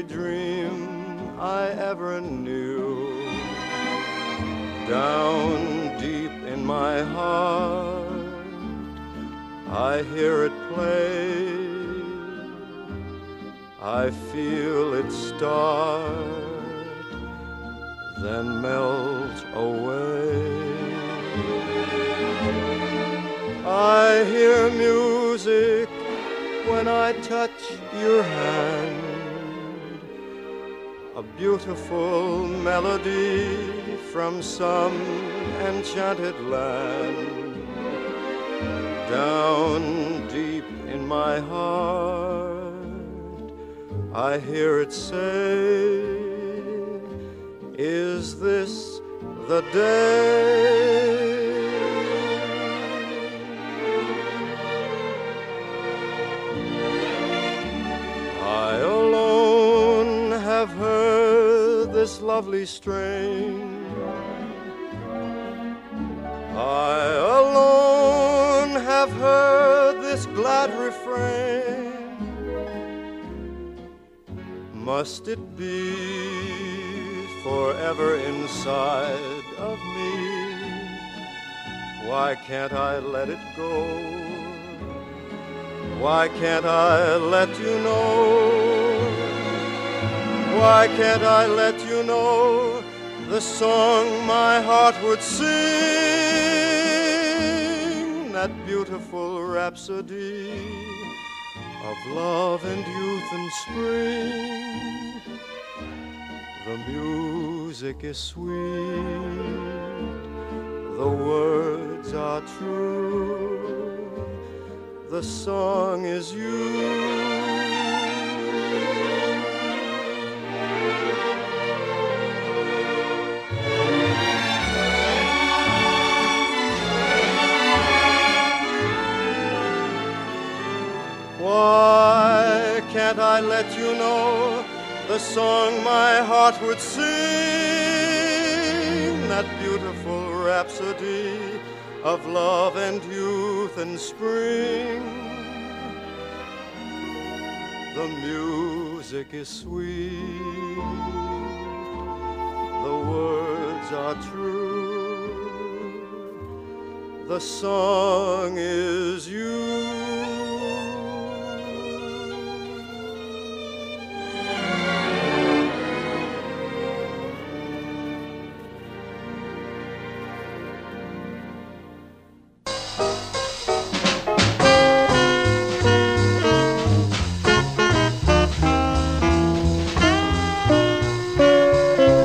Every dream I ever knew. Down deep in my heart, I hear it play. I feel it start, then melt away. I hear music when I touch your hand. Beautiful melody from some enchanted land. Down deep in my heart, I hear it say, Is this the day? Lovely strain. I alone have heard this glad refrain. Must it be forever inside of me? Why can't I let it go? Why can't I let you know? Why can't I let know the song my heart would sing? That beautiful rhapsody of love and youth and spring. The music is sweet, the words are true, the song is you. Can't I let you know the song my heart would sing? That beautiful rhapsody of love and youth and spring. The music is sweet, the words are true, the song is you.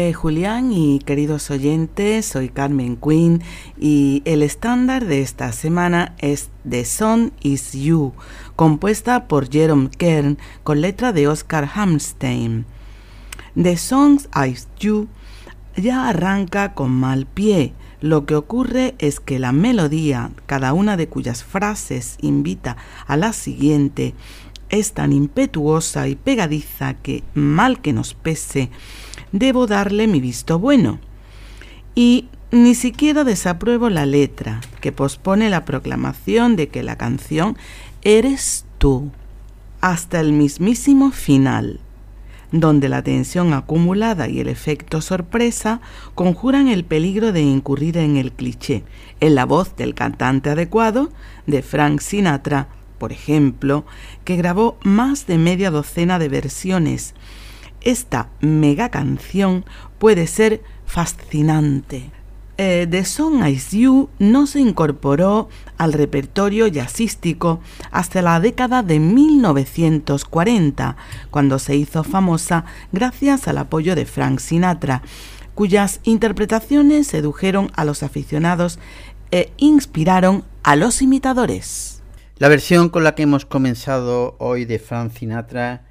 Eh, Julián y queridos oyentes, soy Carmen Quinn y el estándar de esta semana es The Song Is You, compuesta por Jerome Kern con letra de Oscar Hamstein. The Song Is You ya arranca con mal pie. Lo que ocurre es que la melodía, cada una de cuyas frases invita a la siguiente, es tan impetuosa y pegadiza que, mal que nos pese, debo darle mi visto bueno. Y ni siquiera desapruebo la letra, que pospone la proclamación de que la canción eres tú, hasta el mismísimo final, donde la tensión acumulada y el efecto sorpresa conjuran el peligro de incurrir en el cliché, en la voz del cantante adecuado, de Frank Sinatra, por ejemplo, que grabó más de media docena de versiones, esta mega canción puede ser fascinante. Eh, The Song Is You no se incorporó al repertorio jazzístico hasta la década de 1940, cuando se hizo famosa gracias al apoyo de Frank Sinatra, cuyas interpretaciones sedujeron a los aficionados e inspiraron a los imitadores. La versión con la que hemos comenzado hoy de Frank Sinatra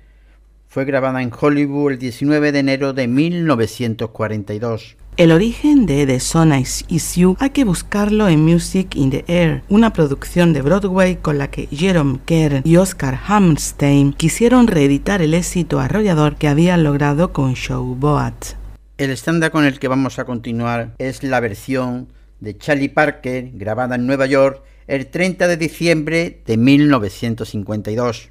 fue grabada en Hollywood el 19 de enero de 1942. El origen de The Song Is You hay que buscarlo en Music in the Air, una producción de Broadway con la que Jerome Kern y Oscar Hammerstein quisieron reeditar el éxito arrollador que habían logrado con Showboat. El estándar con el que vamos a continuar es la versión de Charlie Parker grabada en Nueva York el 30 de diciembre de 1952.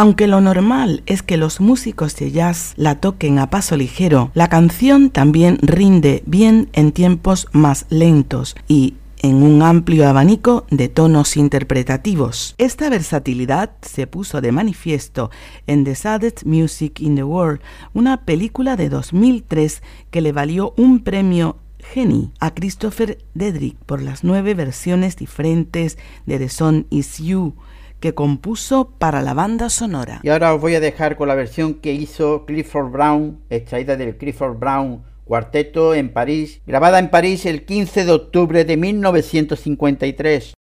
Aunque lo normal es que los músicos de jazz la toquen a paso ligero, la canción también rinde bien en tiempos más lentos y en un amplio abanico de tonos interpretativos. Esta versatilidad se puso de manifiesto en The Saddest Music in the World, una película de 2003 que le valió un premio Genie a Christopher Dedrick por las nueve versiones diferentes de The Song Is You que compuso para la banda sonora. Y ahora os voy a dejar con la versión que hizo Clifford Brown, extraída del Clifford Brown Cuarteto en París, grabada en París el 15 de octubre de 1953.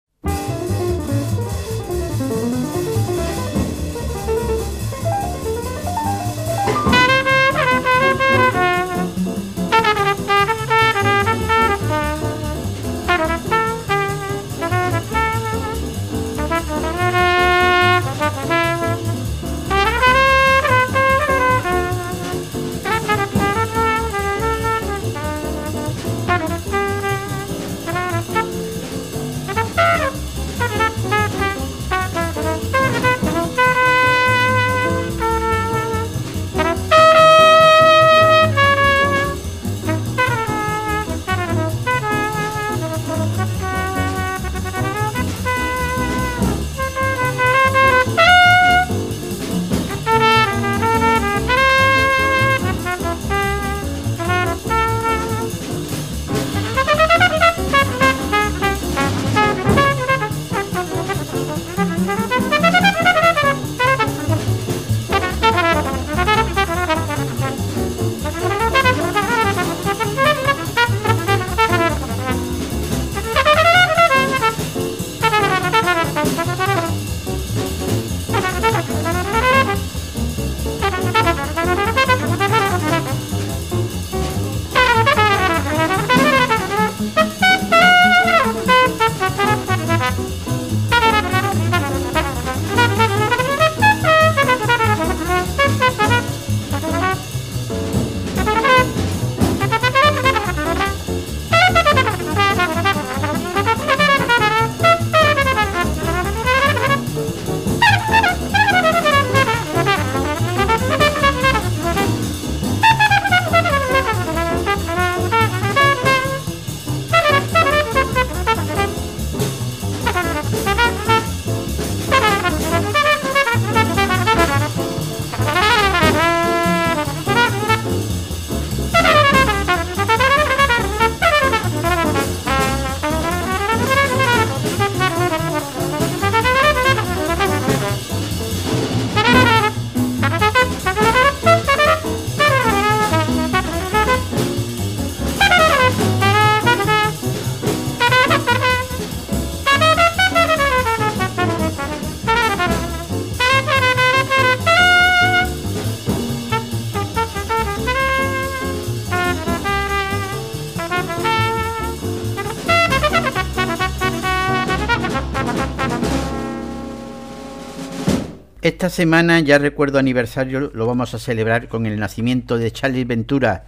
Esta semana, ya recuerdo aniversario, lo vamos a celebrar con el nacimiento de Charlie Ventura.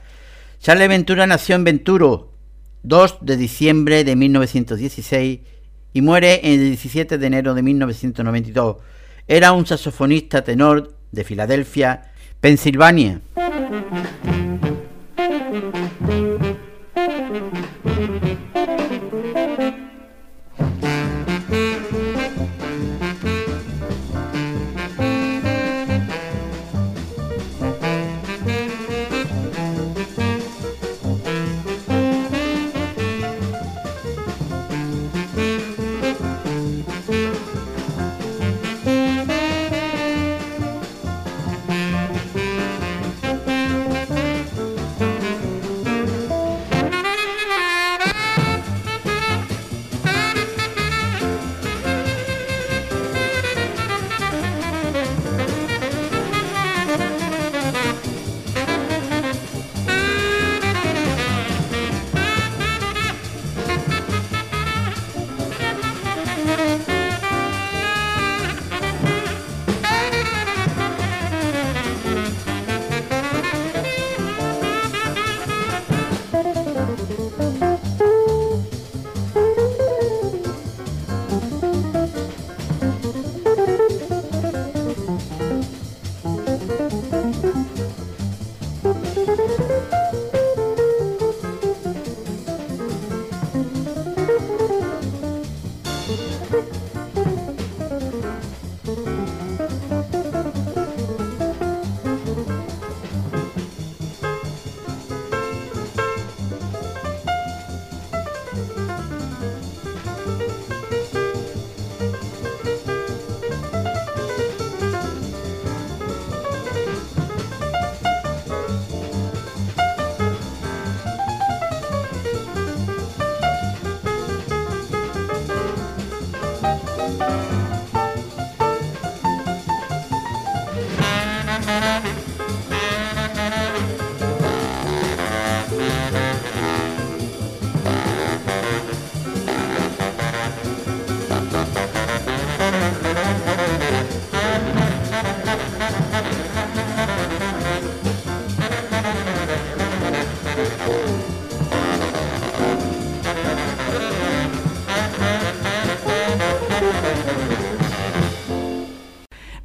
Charlie Ventura nació en Venturo, 2 de diciembre de 1916 y muere el 17 de enero de 1992. Era un saxofonista tenor de Filadelfia, Pensilvania.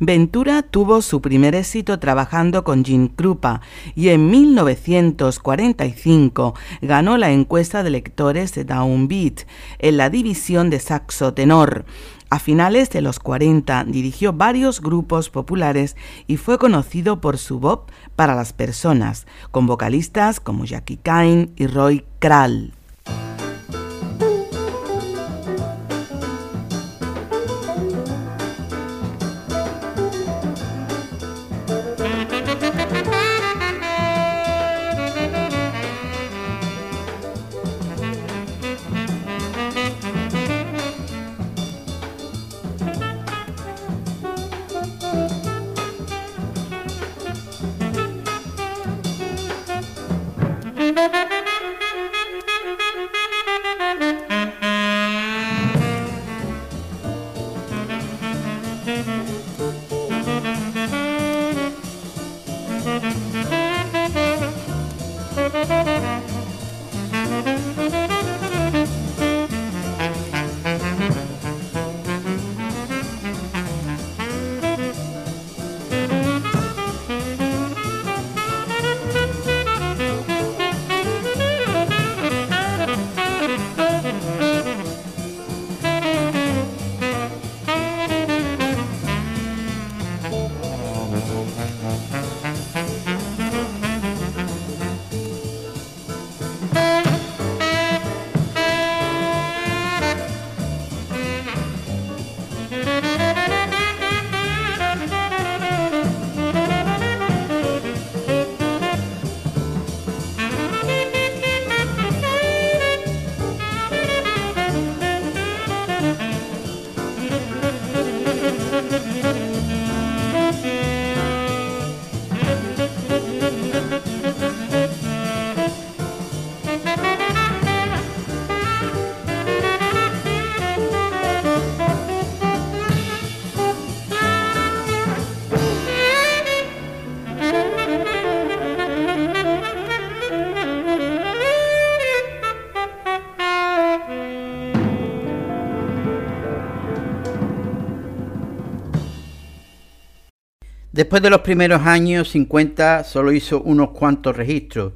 Ventura tuvo su primer éxito trabajando con Jim Krupa y en 1945 ganó la encuesta de lectores de Downbeat en la división de saxo tenor. A finales de los 40 dirigió varios grupos populares y fue conocido por su voz para las personas, con vocalistas como Jackie Kane y Roy Kral. Después de los primeros años 50 solo hizo unos cuantos registros.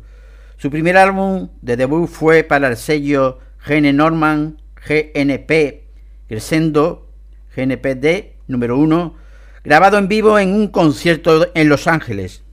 Su primer álbum de debut fue para el sello Gene Norman GNP Crescendo GNPD número 1, grabado en vivo en un concierto en Los Ángeles.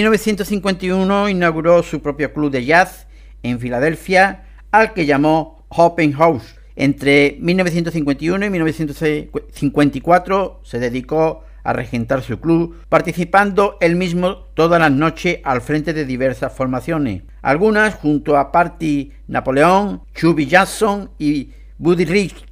1951 inauguró su propio club de jazz en Filadelfia, al que llamó Open House. Entre 1951 y 1954 se dedicó a regentar su club, participando él mismo todas las noches al frente de diversas formaciones, algunas junto a Party Napoleón, Chubby Jackson y Buddy Rich.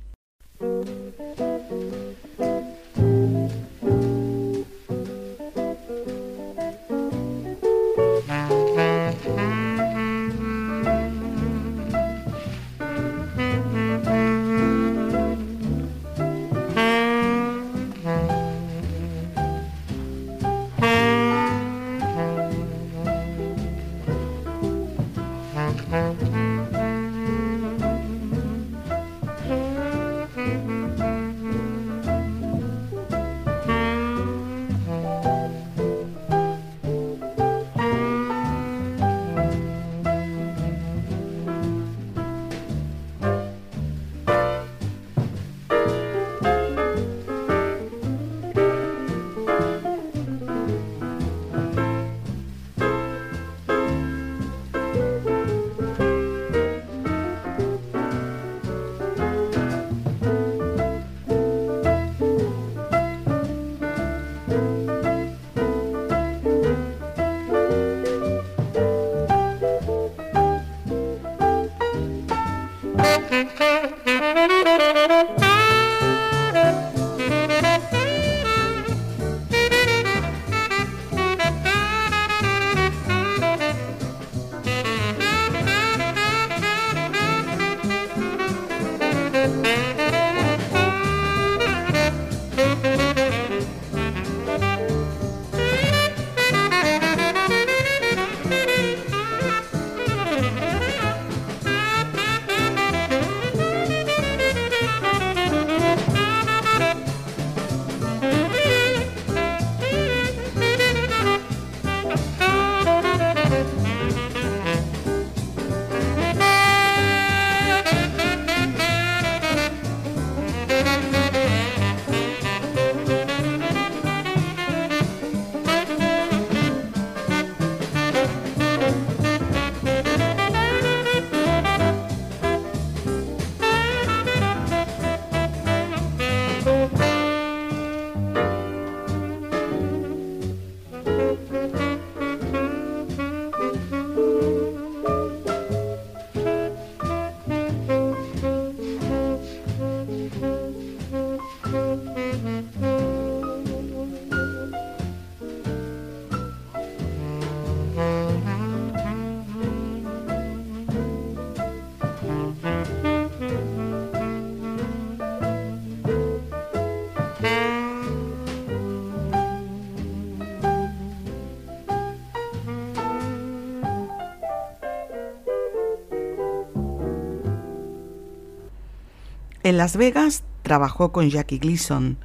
En Las Vegas trabajó con Jackie Gleason.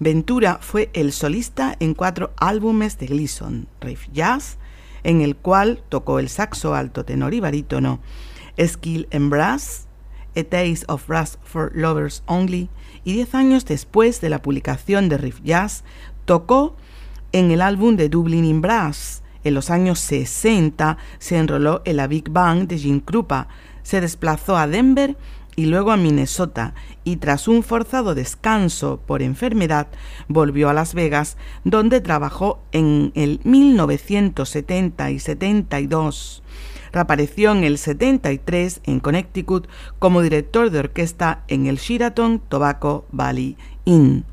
Ventura fue el solista en cuatro álbumes de Gleason, Riff Jazz, en el cual tocó el saxo alto, tenor y barítono, Skill and Brass, A Taste of Brass for Lovers Only, y diez años después de la publicación de Riff Jazz, tocó en el álbum de Dublin in Brass. En los años 60 se enroló en la Big Bang de Jim Krupa, se desplazó a Denver y luego a Minnesota y tras un forzado descanso por enfermedad volvió a Las Vegas donde trabajó en el 1970 y 72. Reapareció en el 73 en Connecticut como director de orquesta en el Sheraton Tobacco Valley Inn.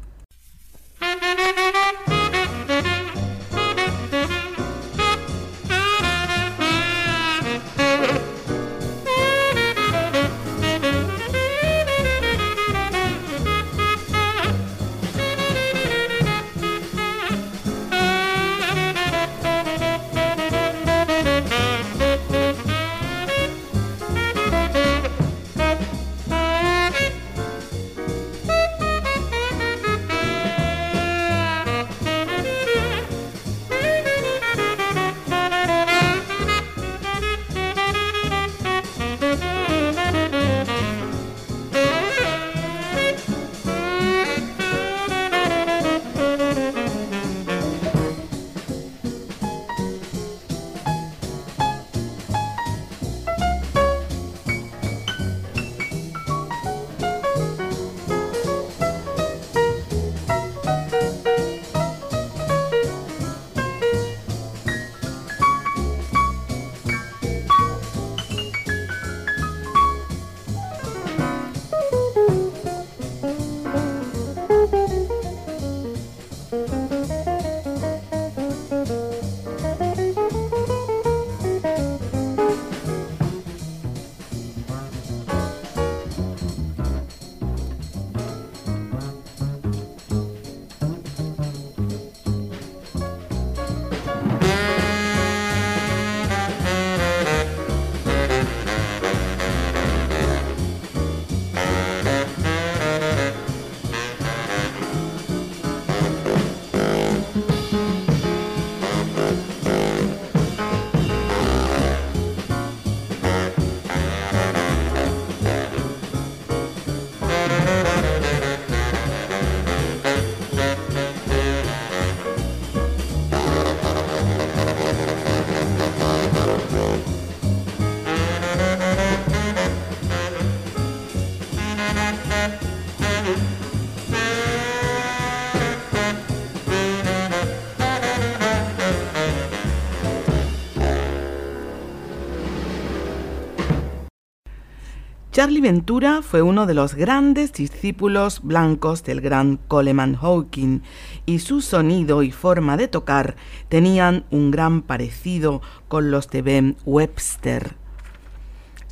Charlie Ventura fue uno de los grandes discípulos blancos del gran Coleman Hawking y su sonido y forma de tocar tenían un gran parecido con los de Ben Webster.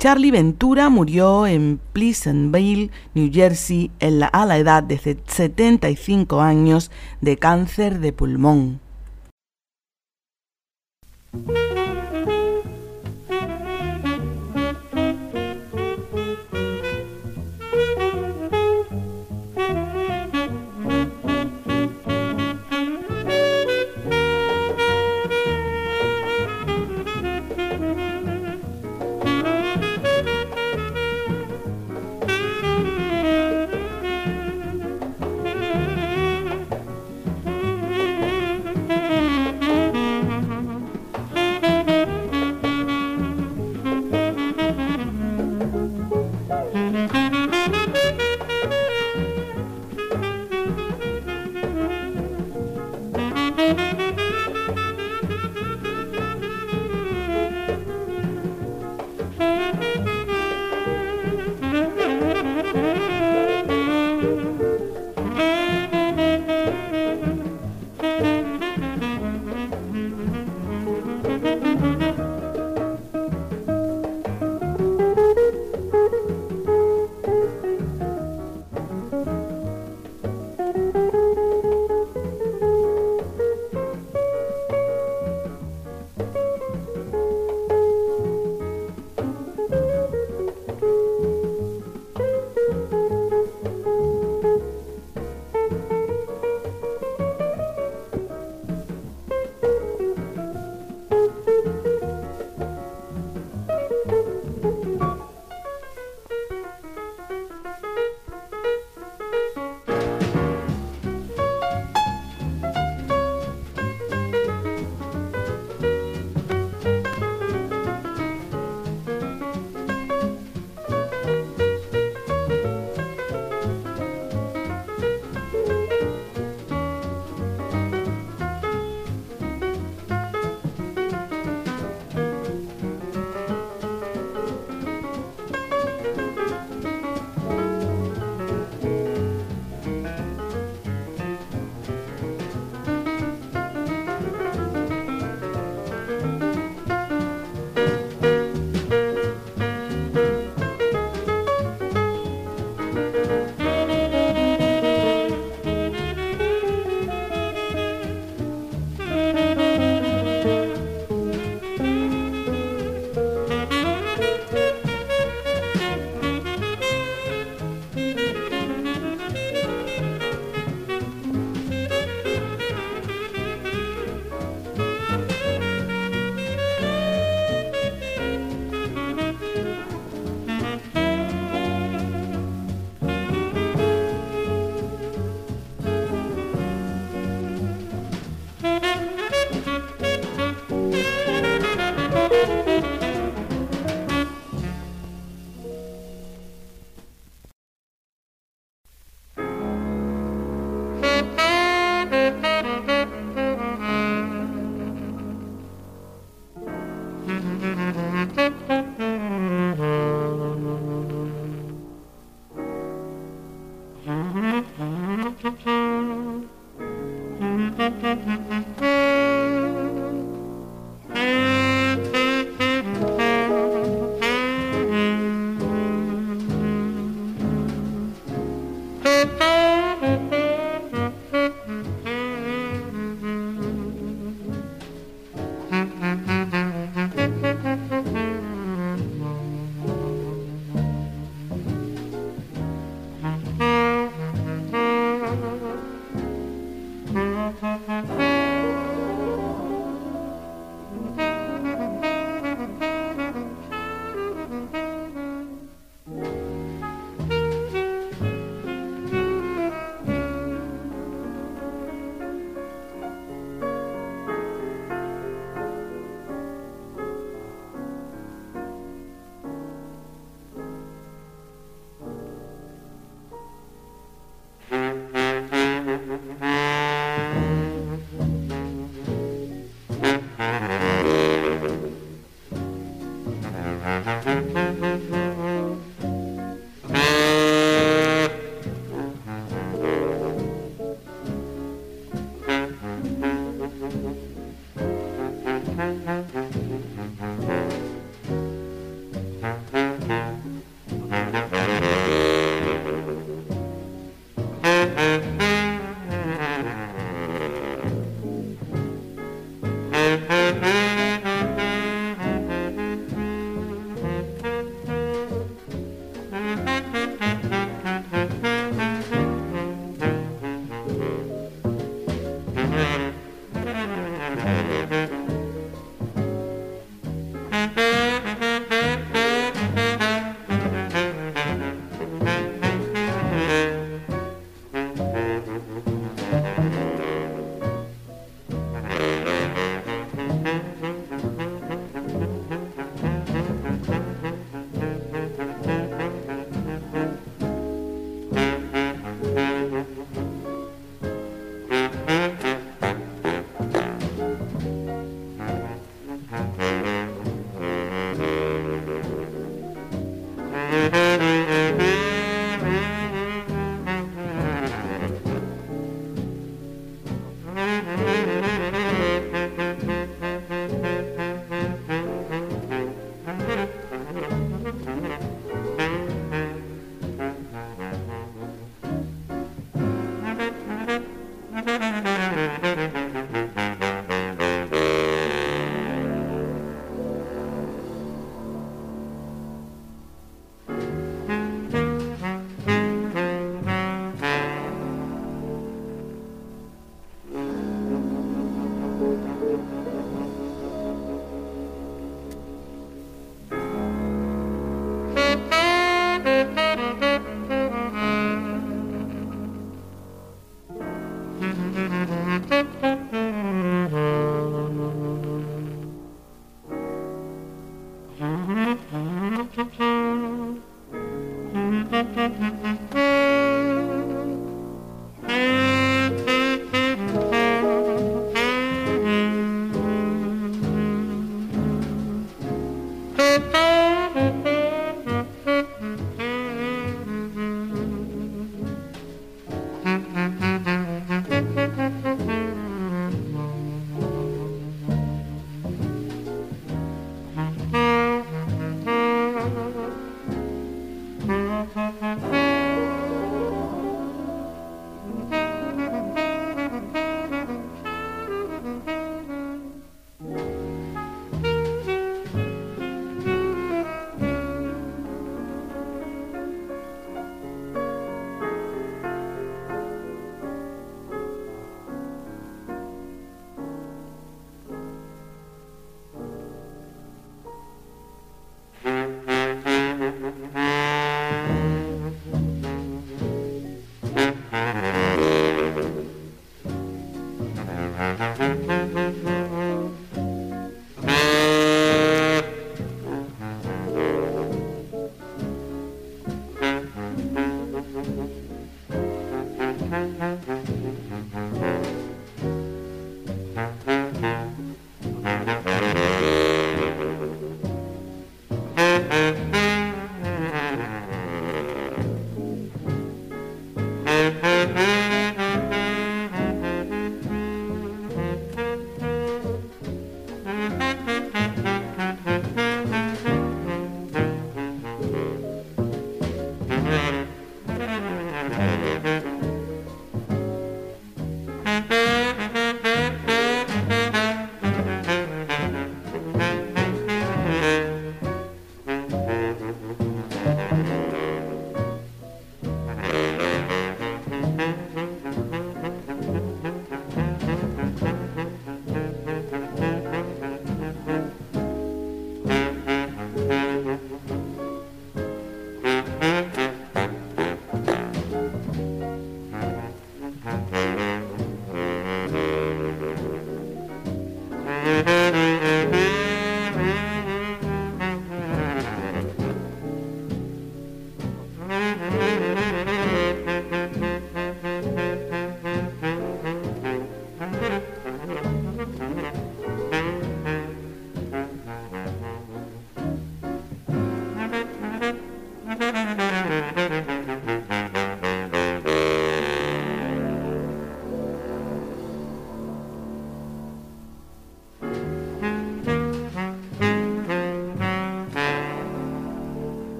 Charlie Ventura murió en Pleasantville, New Jersey, a la edad de 75 años de cáncer de pulmón.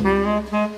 Thank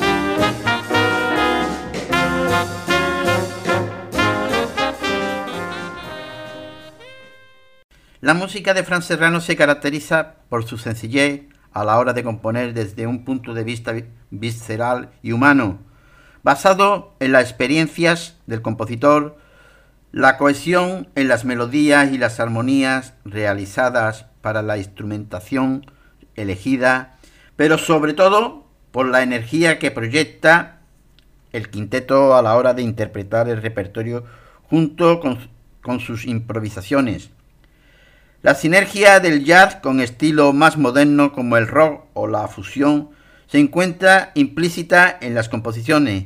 La música de Fran Serrano se caracteriza por su sencillez a la hora de componer desde un punto de vista visceral y humano, basado en las experiencias del compositor, la cohesión en las melodías y las armonías realizadas para la instrumentación elegida, pero sobre todo por la energía que proyecta el quinteto a la hora de interpretar el repertorio junto con, con sus improvisaciones la sinergia del jazz con estilo más moderno como el rock o la fusión se encuentra implícita en las composiciones,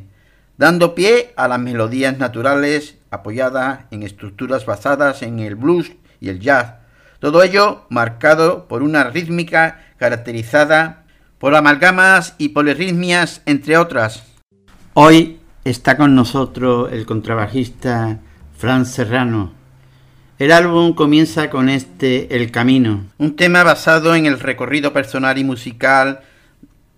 dando pie a las melodías naturales apoyadas en estructuras basadas en el blues y el jazz, todo ello marcado por una rítmica caracterizada por amalgamas y polirritmias, entre otras. Hoy está con nosotros el contrabajista Fran Serrano, el álbum comienza con este El Camino, un tema basado en el recorrido personal y musical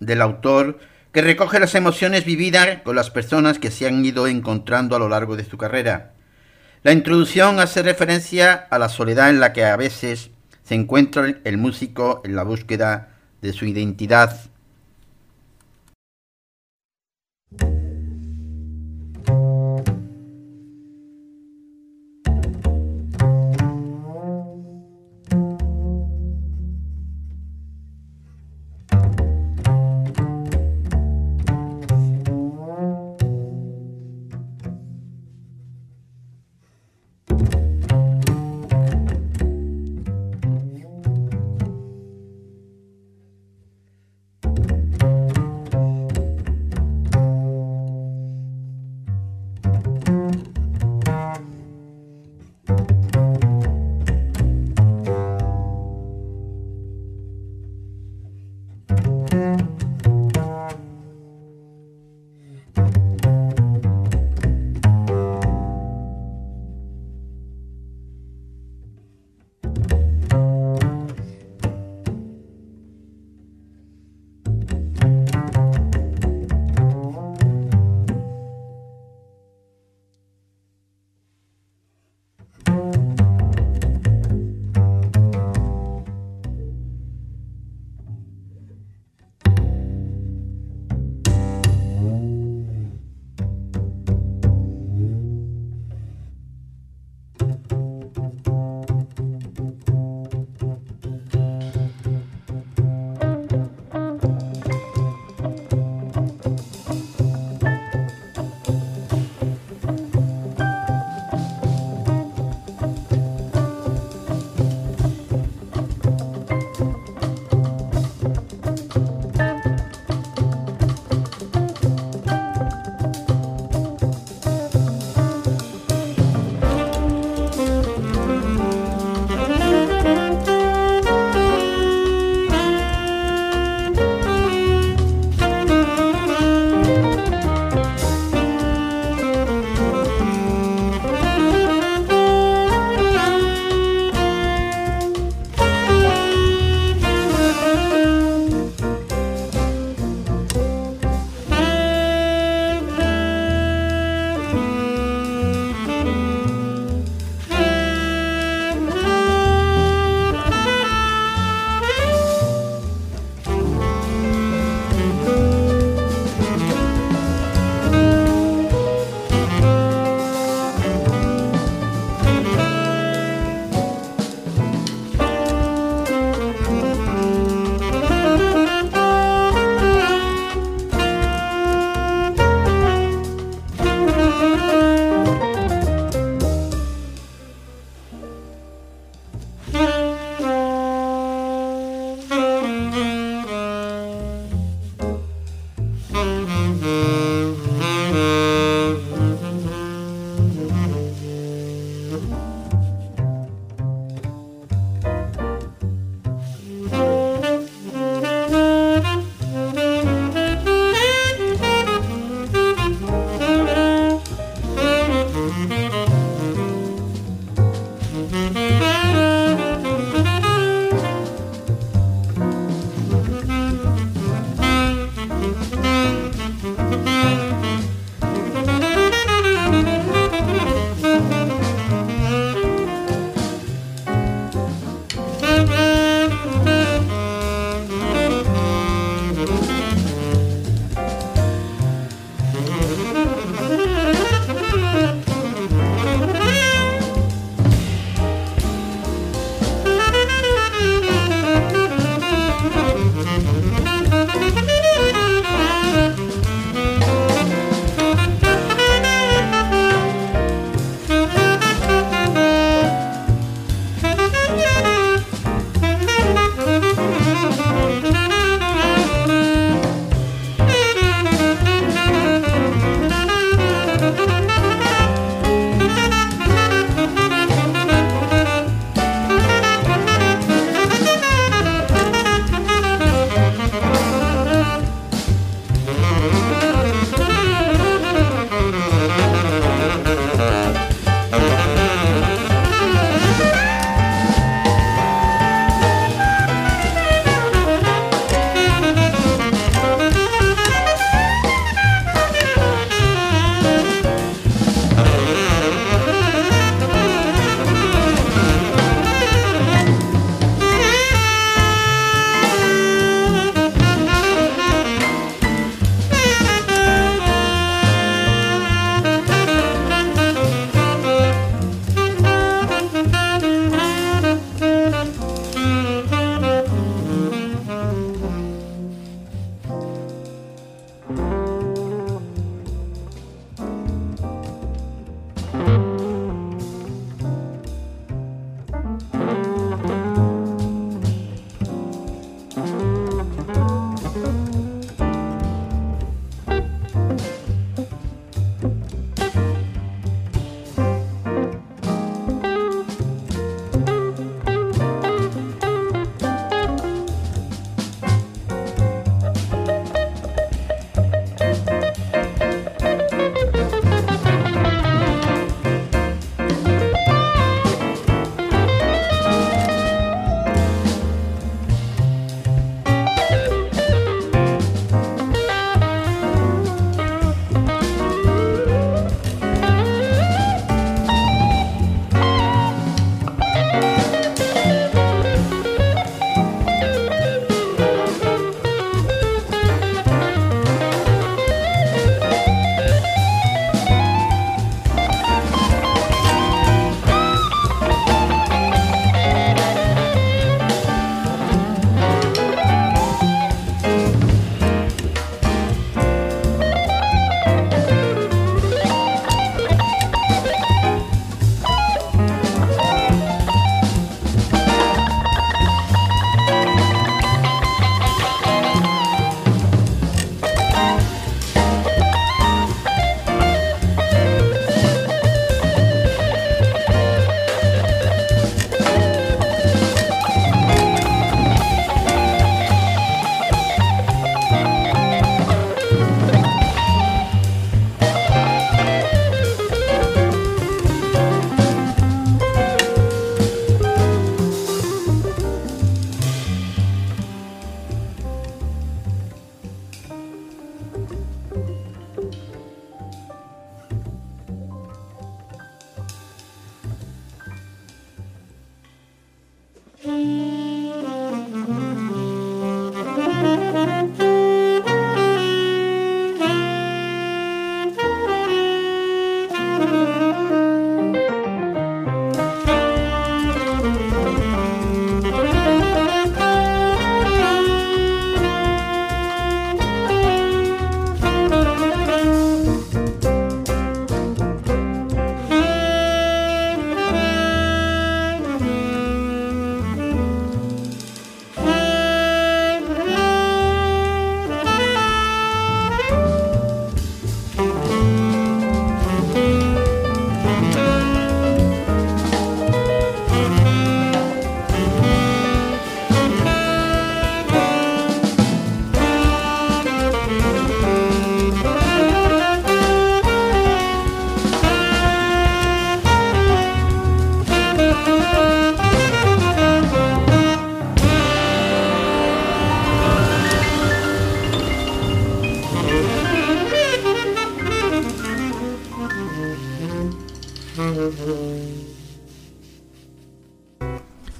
del autor que recoge las emociones vividas con las personas que se han ido encontrando a lo largo de su carrera. La introducción hace referencia a la soledad en la que a veces se encuentra el músico en la búsqueda de su identidad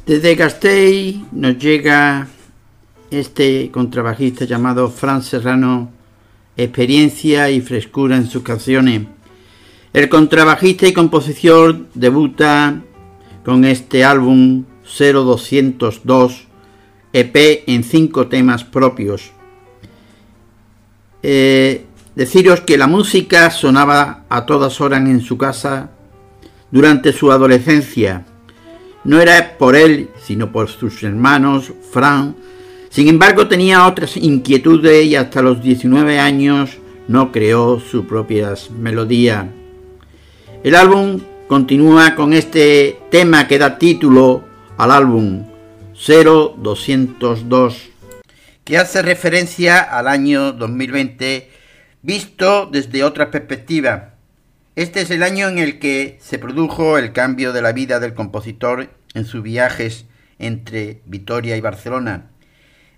Desde Gasteiz nos llega este contrabajista llamado Fran Serrano, experiencia y frescura en sus canciones. El contrabajista y compositor debuta con este álbum 0202 EP en cinco temas propios. Eh, deciros que la música sonaba a todas horas en su casa durante su adolescencia no era por él, sino por sus hermanos, Fran. Sin embargo, tenía otras inquietudes y hasta los 19 años no creó sus propias melodías. El álbum continúa con este tema que da título al álbum 0202, que hace referencia al año 2020 visto desde otra perspectiva. Este es el año en el que se produjo el cambio de la vida del compositor en sus viajes entre Vitoria y Barcelona.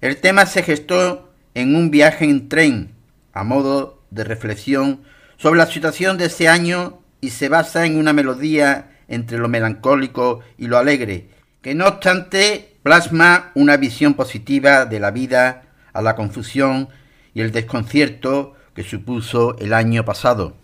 El tema se gestó en un viaje en tren, a modo de reflexión sobre la situación de ese año y se basa en una melodía entre lo melancólico y lo alegre, que no obstante plasma una visión positiva de la vida a la confusión y el desconcierto que supuso el año pasado.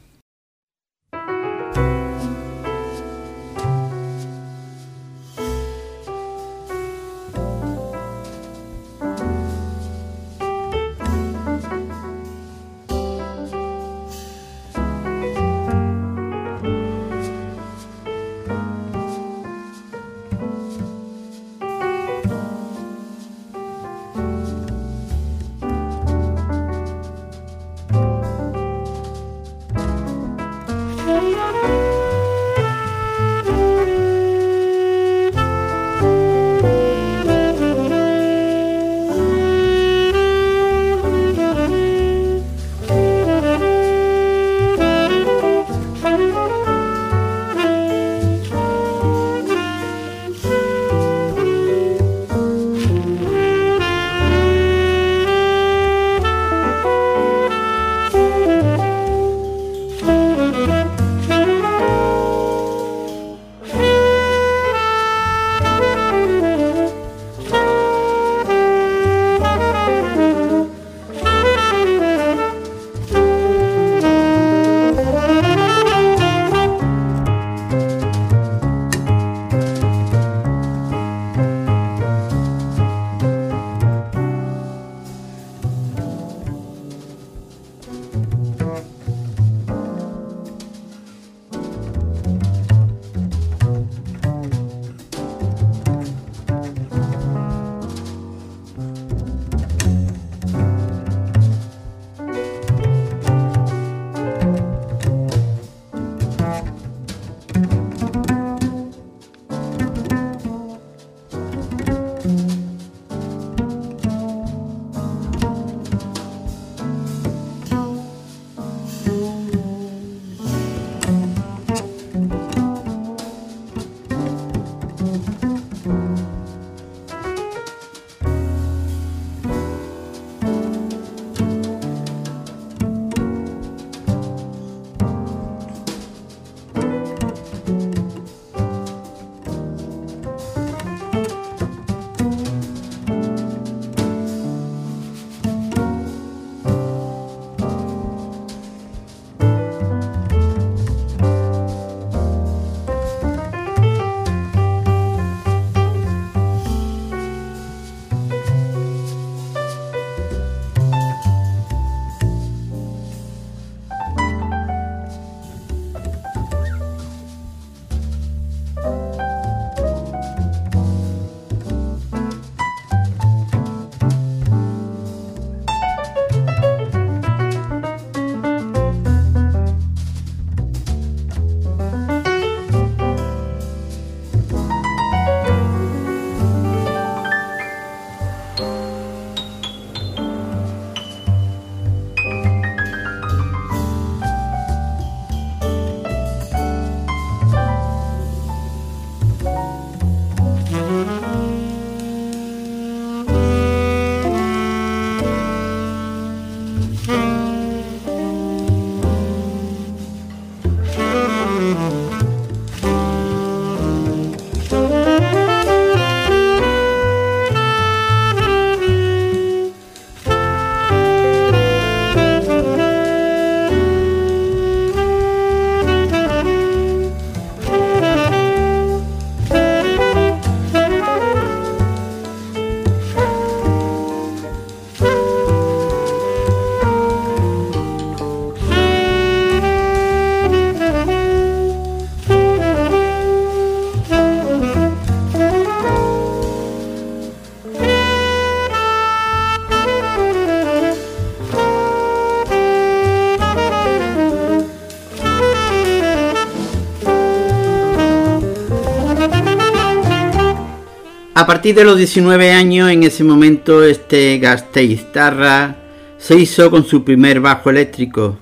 A partir de los 19 años, en ese momento, este Gasteiztarra se hizo con su primer bajo eléctrico.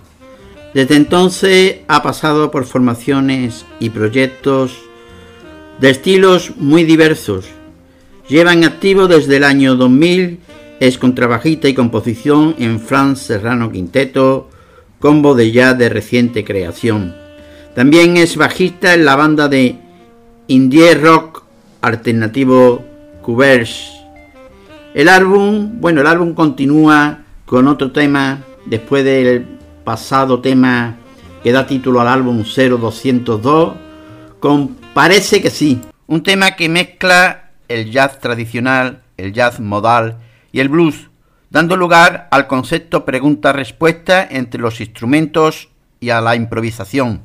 Desde entonces ha pasado por formaciones y proyectos de estilos muy diversos. Lleva en activo desde el año 2000, es contrabajista y composición en Franz Serrano Quinteto, combo de jazz de reciente creación. También es bajista en la banda de indie rock alternativo El álbum, bueno, el álbum continúa con otro tema después del pasado tema que da título al álbum 0202 con Parece que sí, un tema que mezcla el jazz tradicional, el jazz modal y el blues, dando lugar al concepto pregunta-respuesta entre los instrumentos y a la improvisación.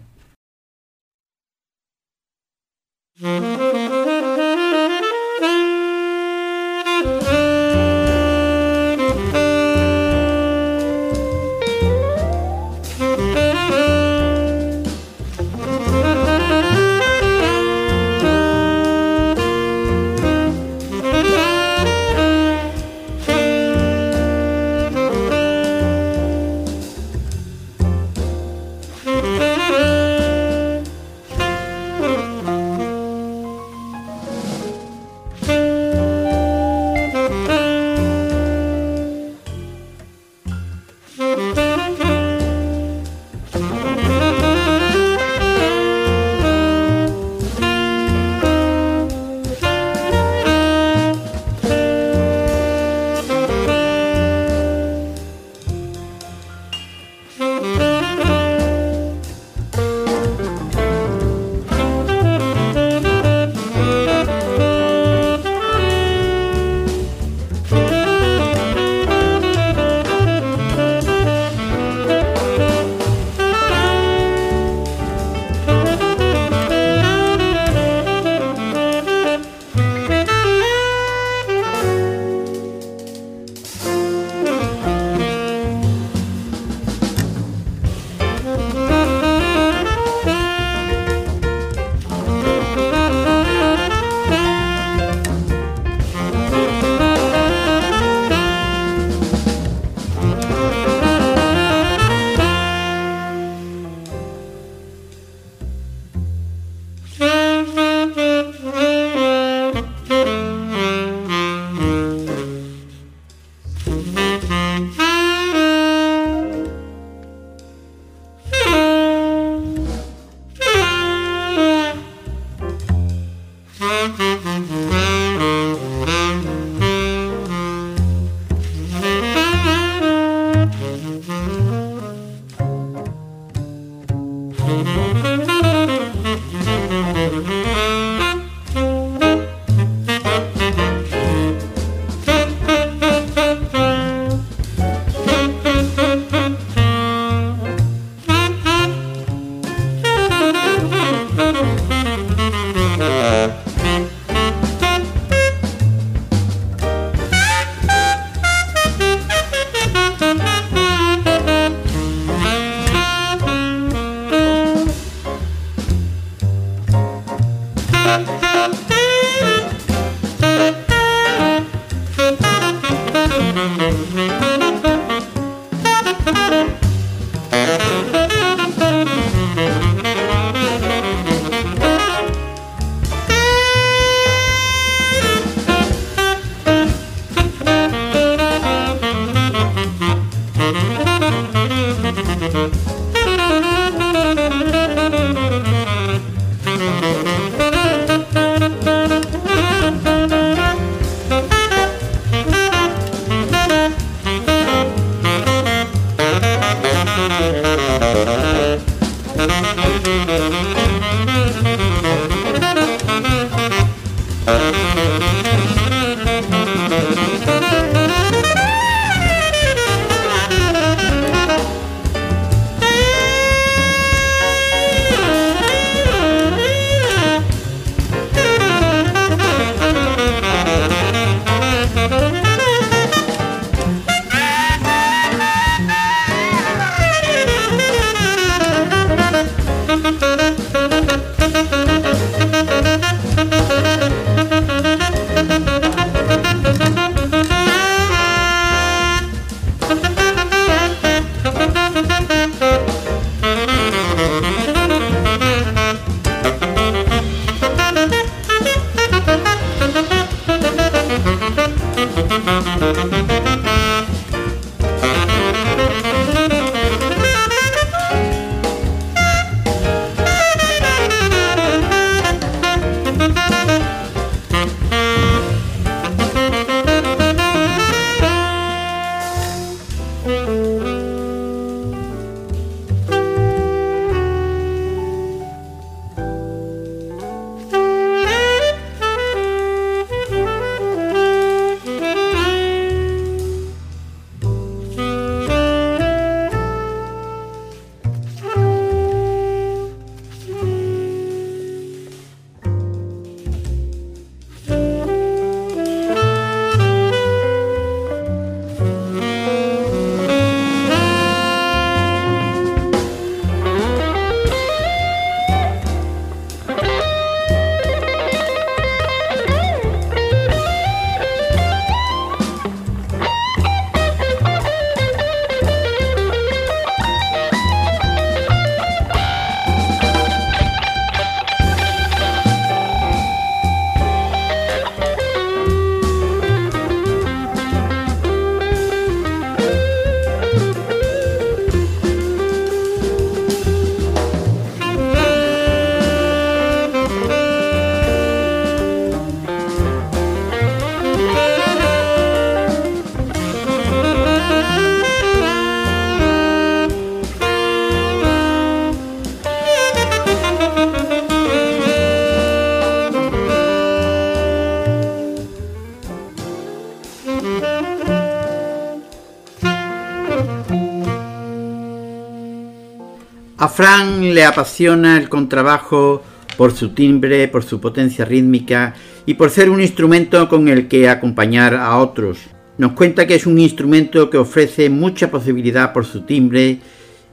Fran le apasiona el contrabajo por su timbre, por su potencia rítmica y por ser un instrumento con el que acompañar a otros. Nos cuenta que es un instrumento que ofrece mucha posibilidad por su timbre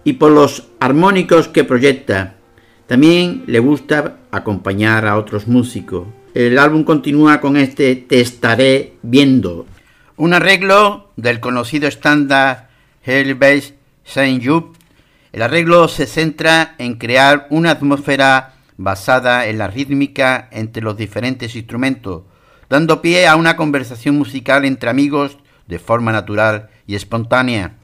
y por los armónicos que proyecta. También le gusta acompañar a otros músicos. El álbum continúa con este Te estaré viendo. Un arreglo del conocido estándar Hellbase Saint Jude. El arreglo se centra en crear una atmósfera basada en la rítmica entre los diferentes instrumentos, dando pie a una conversación musical entre amigos de forma natural y espontánea.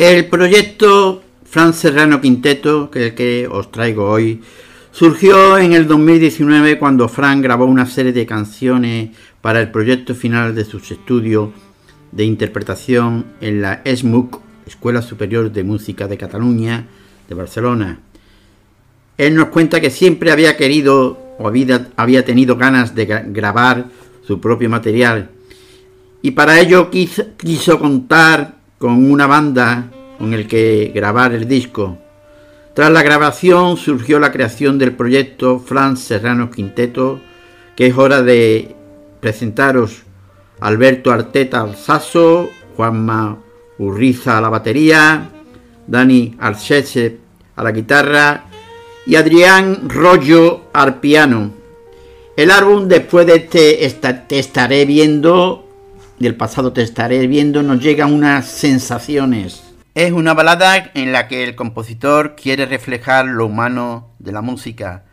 El proyecto Fran Serrano Quinteto, que, que os traigo hoy, surgió en el 2019 cuando Fran grabó una serie de canciones para el proyecto final de sus estudios de interpretación en la ESMUC, Escuela Superior de Música de Cataluña, de Barcelona. Él nos cuenta que siempre había querido o había, había tenido ganas de grabar su propio material y para ello quiso contar con una banda con el que grabar el disco. Tras la grabación surgió la creación del proyecto Franz Serrano Quinteto, que es hora de presentaros Alberto Arteta al sasso, Juanma Urriza a la batería, Dani Archese a la guitarra y Adrián Rollo al piano. El álbum después de este Te estaré viendo del pasado Te estaré viendo nos llegan unas sensaciones. Es una balada en la que el compositor quiere reflejar lo humano de la música,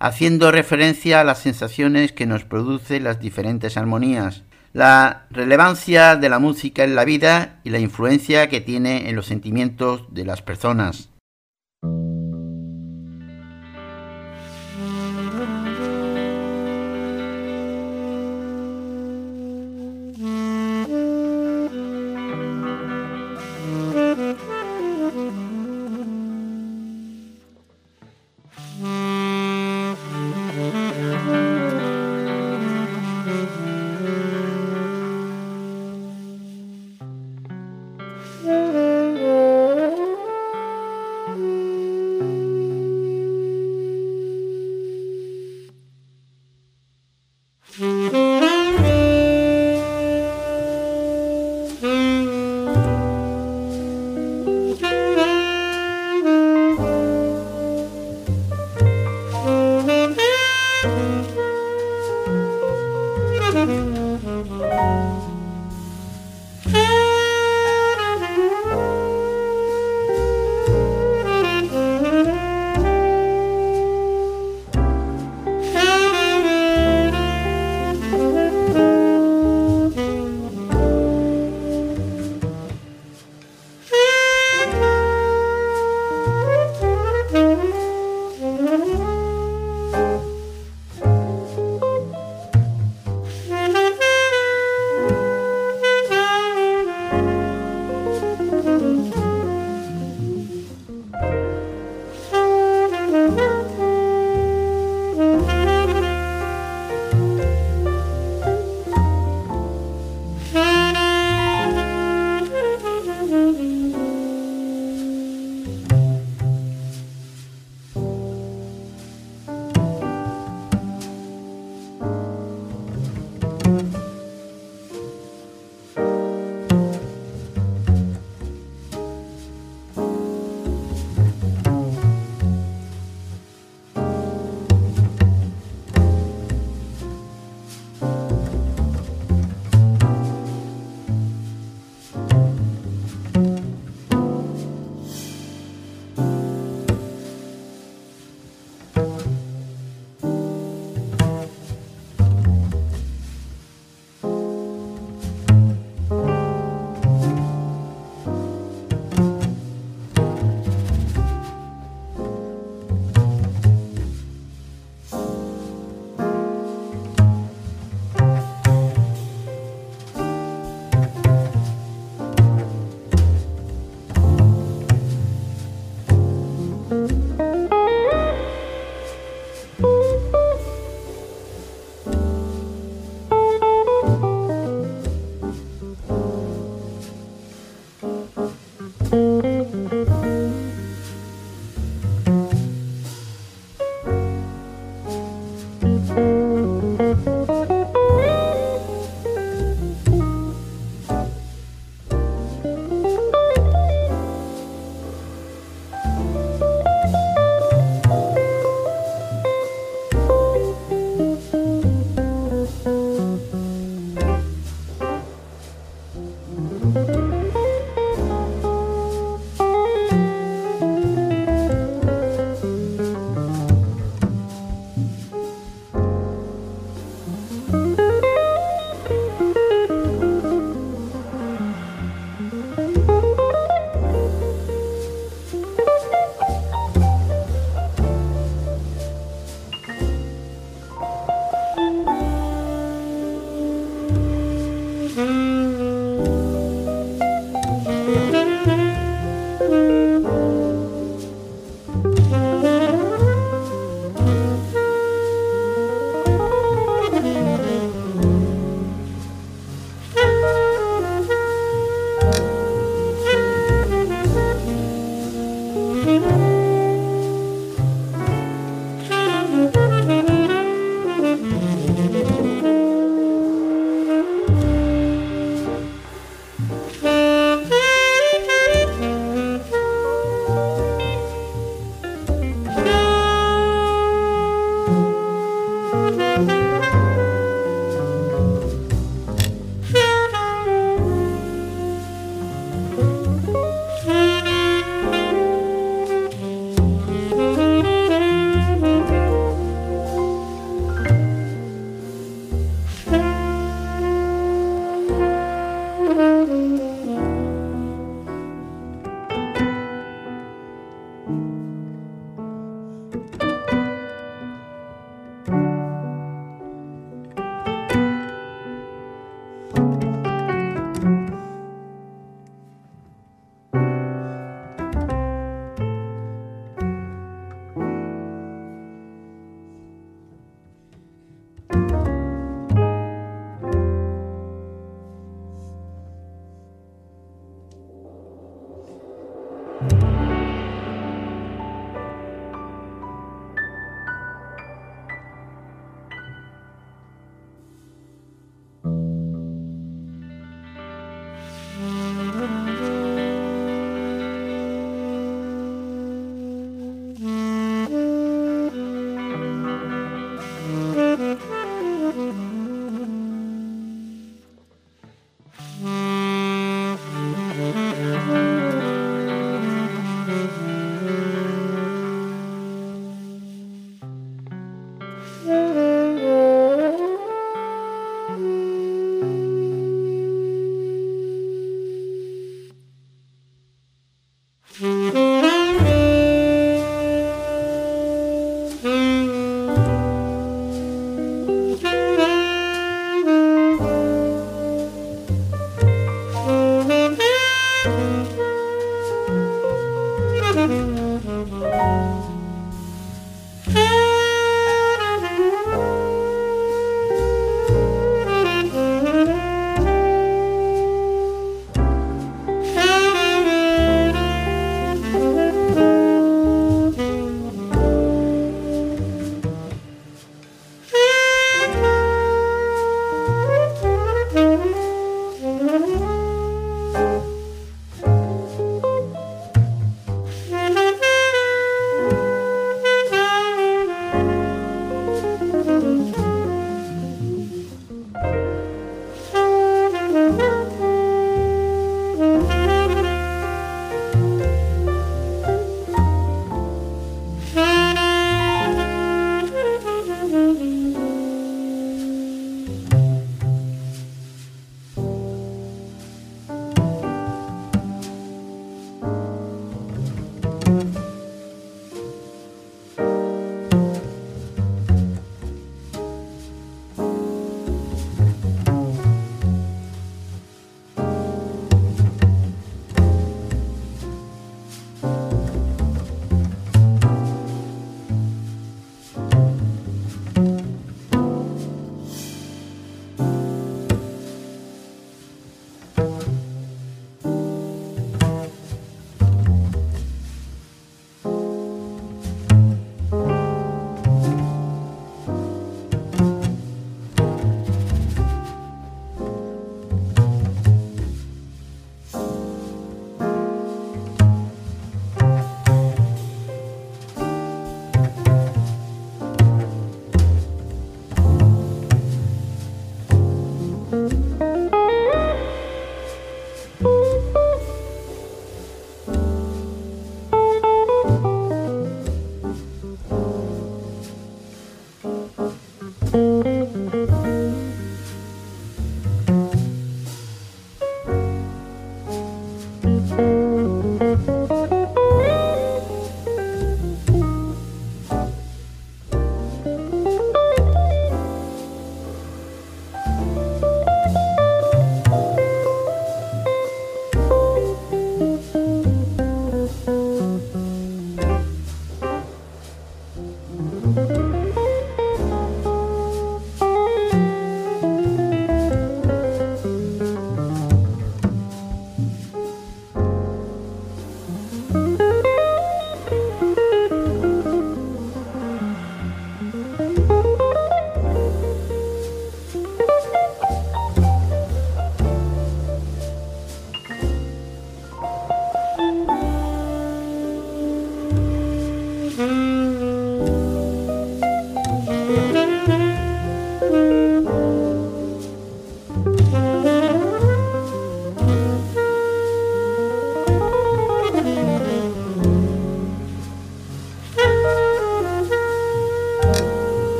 haciendo referencia a las sensaciones que nos producen las diferentes armonías, la relevancia de la música en la vida y la influencia que tiene en los sentimientos de las personas.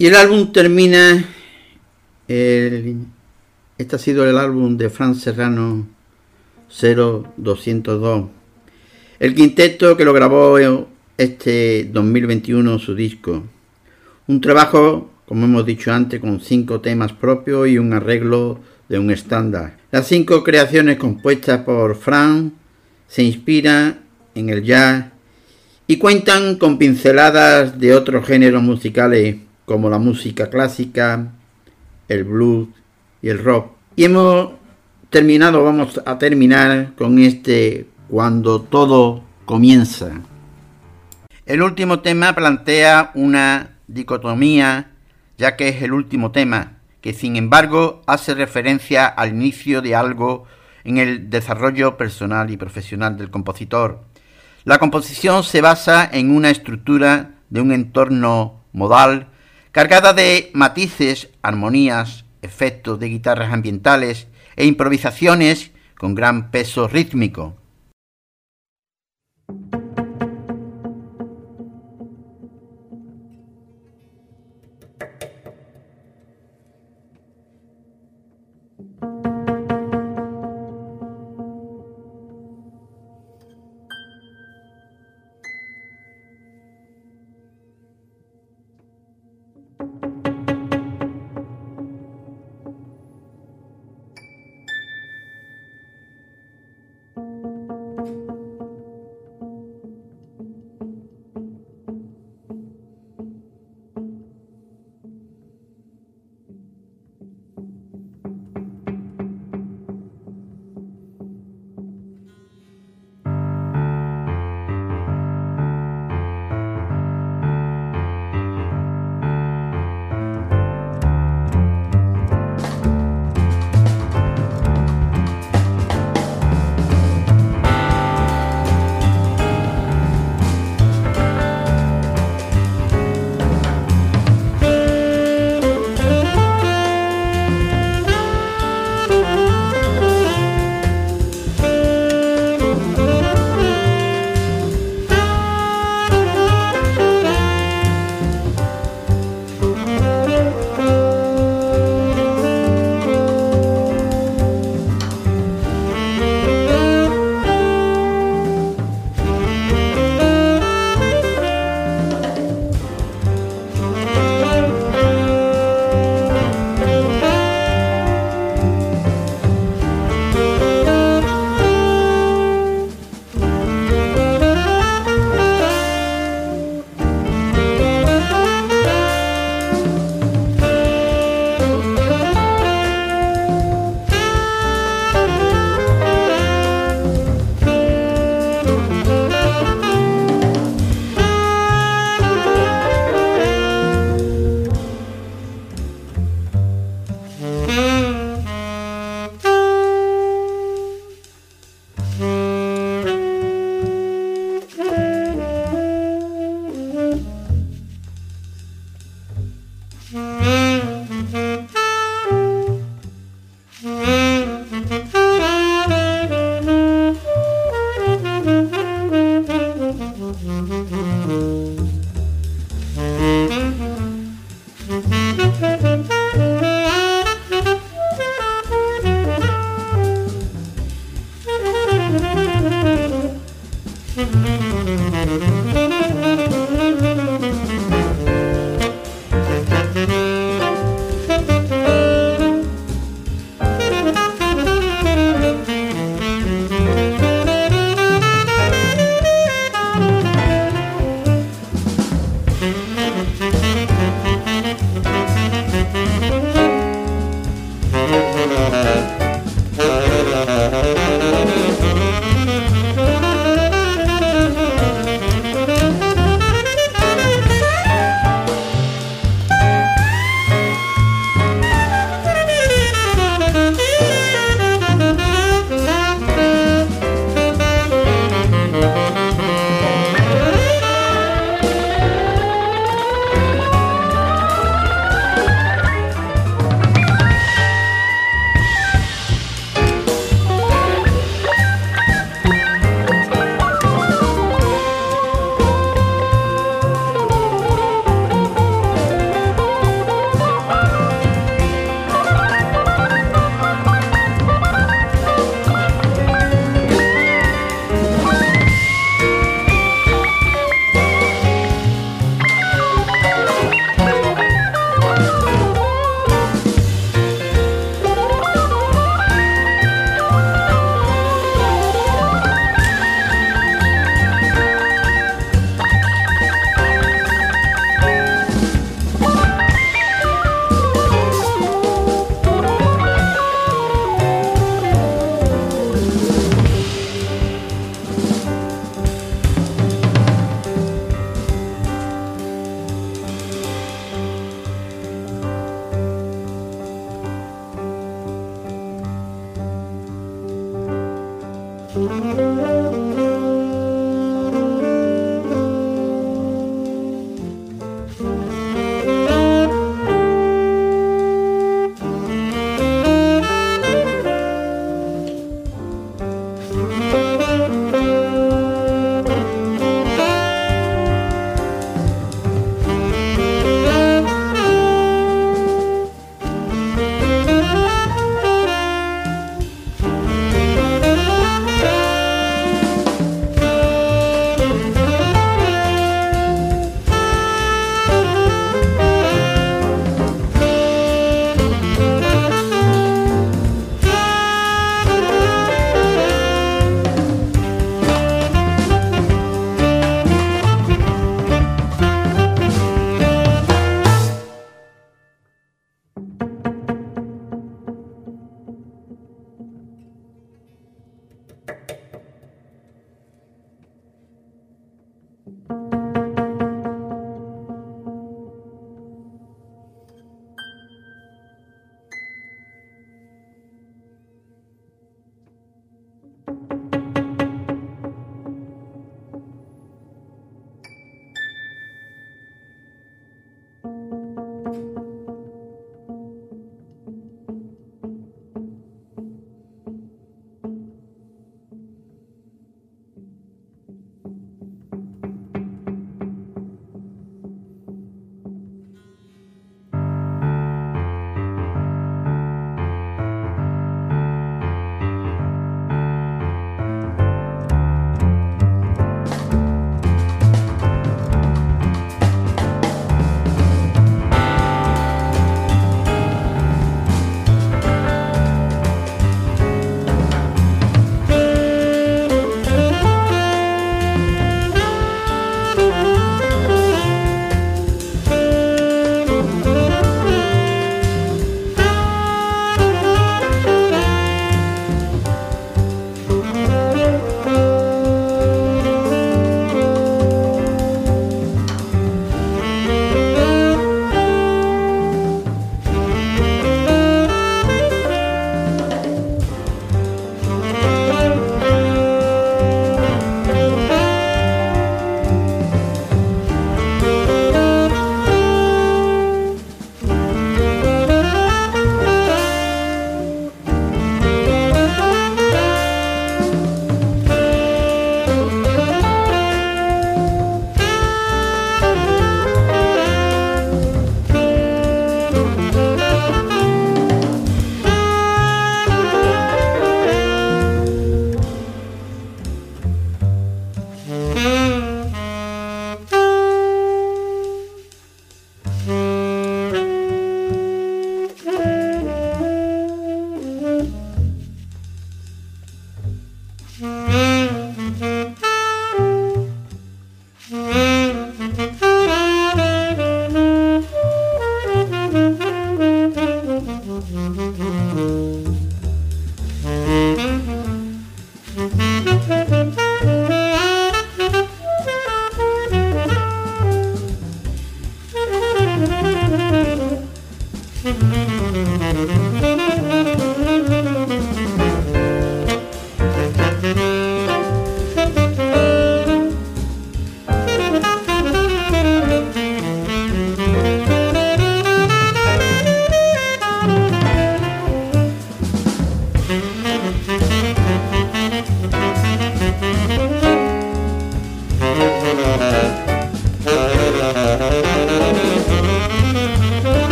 Y el álbum termina, este ha sido el álbum de Fran Serrano 0202. El quinteto que lo grabó este 2021 su disco. Un trabajo, como hemos dicho antes, con cinco temas propios y un arreglo de un estándar. Las cinco creaciones compuestas por Frank se inspiran en el jazz y cuentan con pinceladas de otros géneros musicales como la música clásica, el blues y el rock. Y hemos terminado, vamos a terminar con este Cuando todo comienza. El último tema plantea una dicotomía, ya que es el último tema, que sin embargo hace referencia al inicio de algo en el desarrollo personal y profesional del compositor. La composición se basa en una estructura de un entorno modal cargada de matices, armonías, efectos de guitarras ambientales e improvisaciones con gran peso rítmico.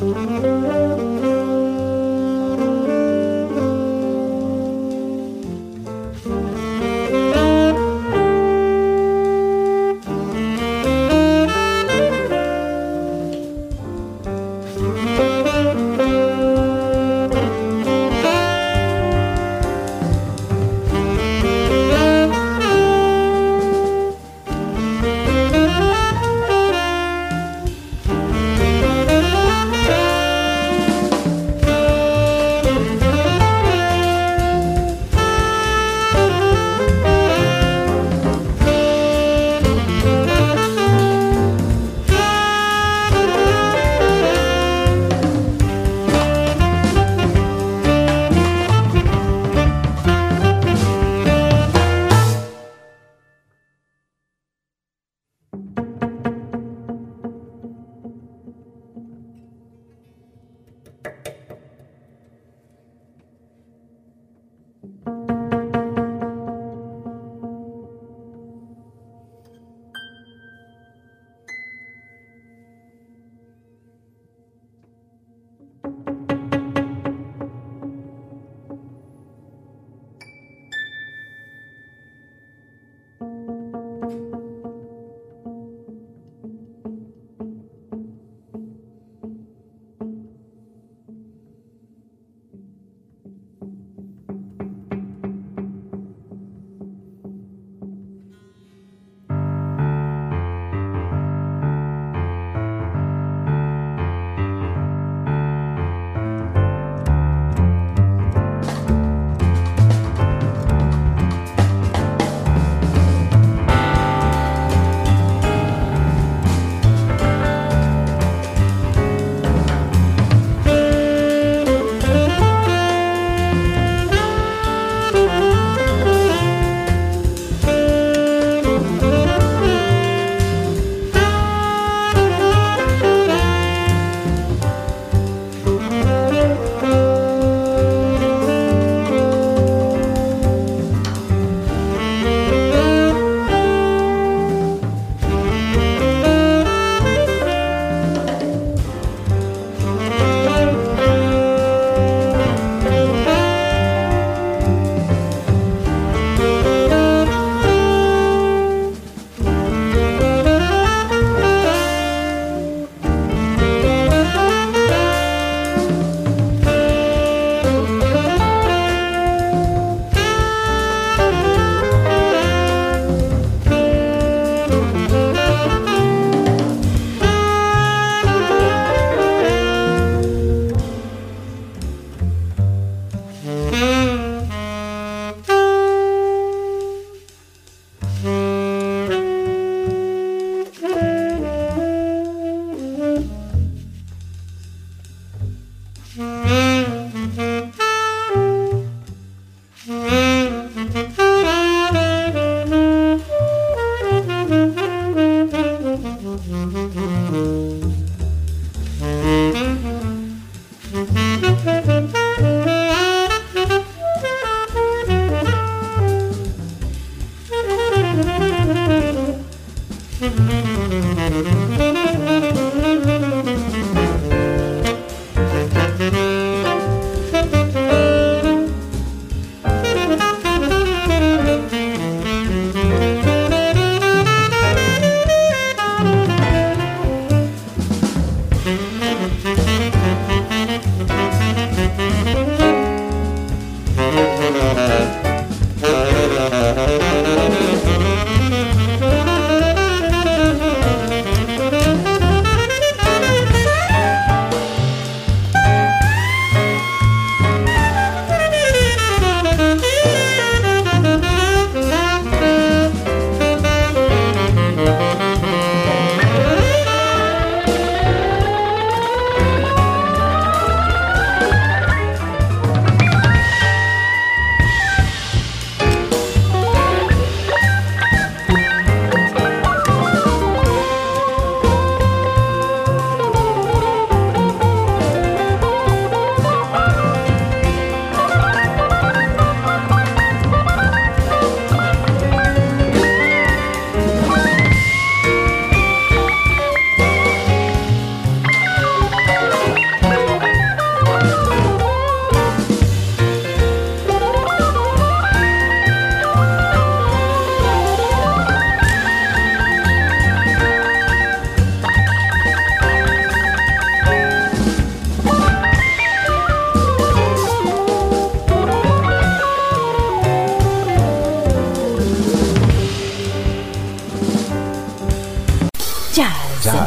Música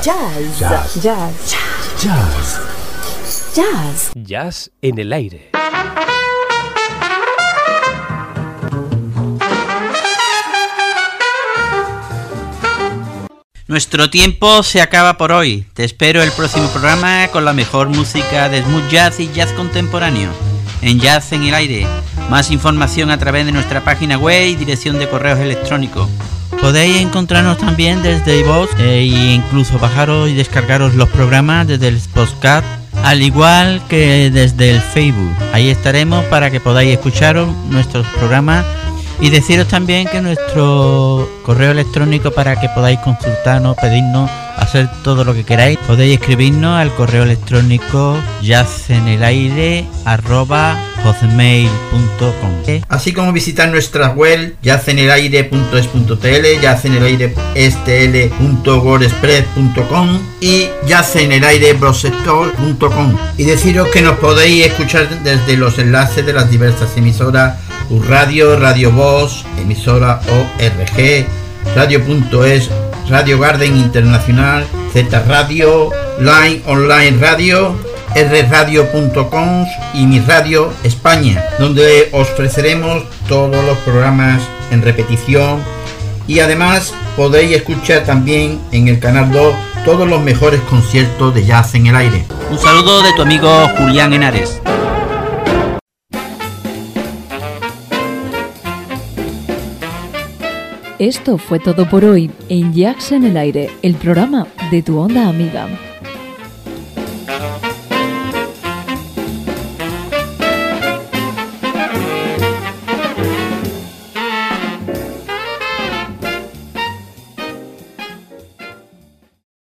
Jazz. Jazz. Jazz. Jazz. Jazz. Jazz. Jazz en el aire. Nuestro tiempo se acaba por hoy. Te espero el próximo programa con la mejor música de smooth jazz y jazz contemporáneo. En Jazz en el Aire. Más información a través de nuestra página web y dirección de correos electrónicos. Podéis encontrarnos también desde iVoox e incluso bajaros y descargaros los programas desde el podcast, al igual que desde el Facebook. Ahí estaremos para que podáis escucharos nuestros programas y deciros también que nuestro correo electrónico para que podáis consultarnos, pedirnos, hacer todo lo que queráis, podéis escribirnos al correo electrónico yacenelaire@hotmail.com. Así como visitar nuestra web yacenelaire.es.tl, yacenelaire.stl.wordpress.com y yacenelaire.com y deciros que nos podéis escuchar desde los enlaces de las diversas emisoras Radio, Radio Voz, emisora ORG, Radio.es, Radio Garden Internacional, Z Radio, Line Online Radio, rradio.com y Mi Radio España, donde os ofreceremos todos los programas en repetición y además podéis escuchar también en el canal 2 todos los mejores conciertos de jazz en el aire. Un saludo de tu amigo Julián Henares. Esto fue todo por hoy en Jazz en el Aire, el programa de tu onda amiga.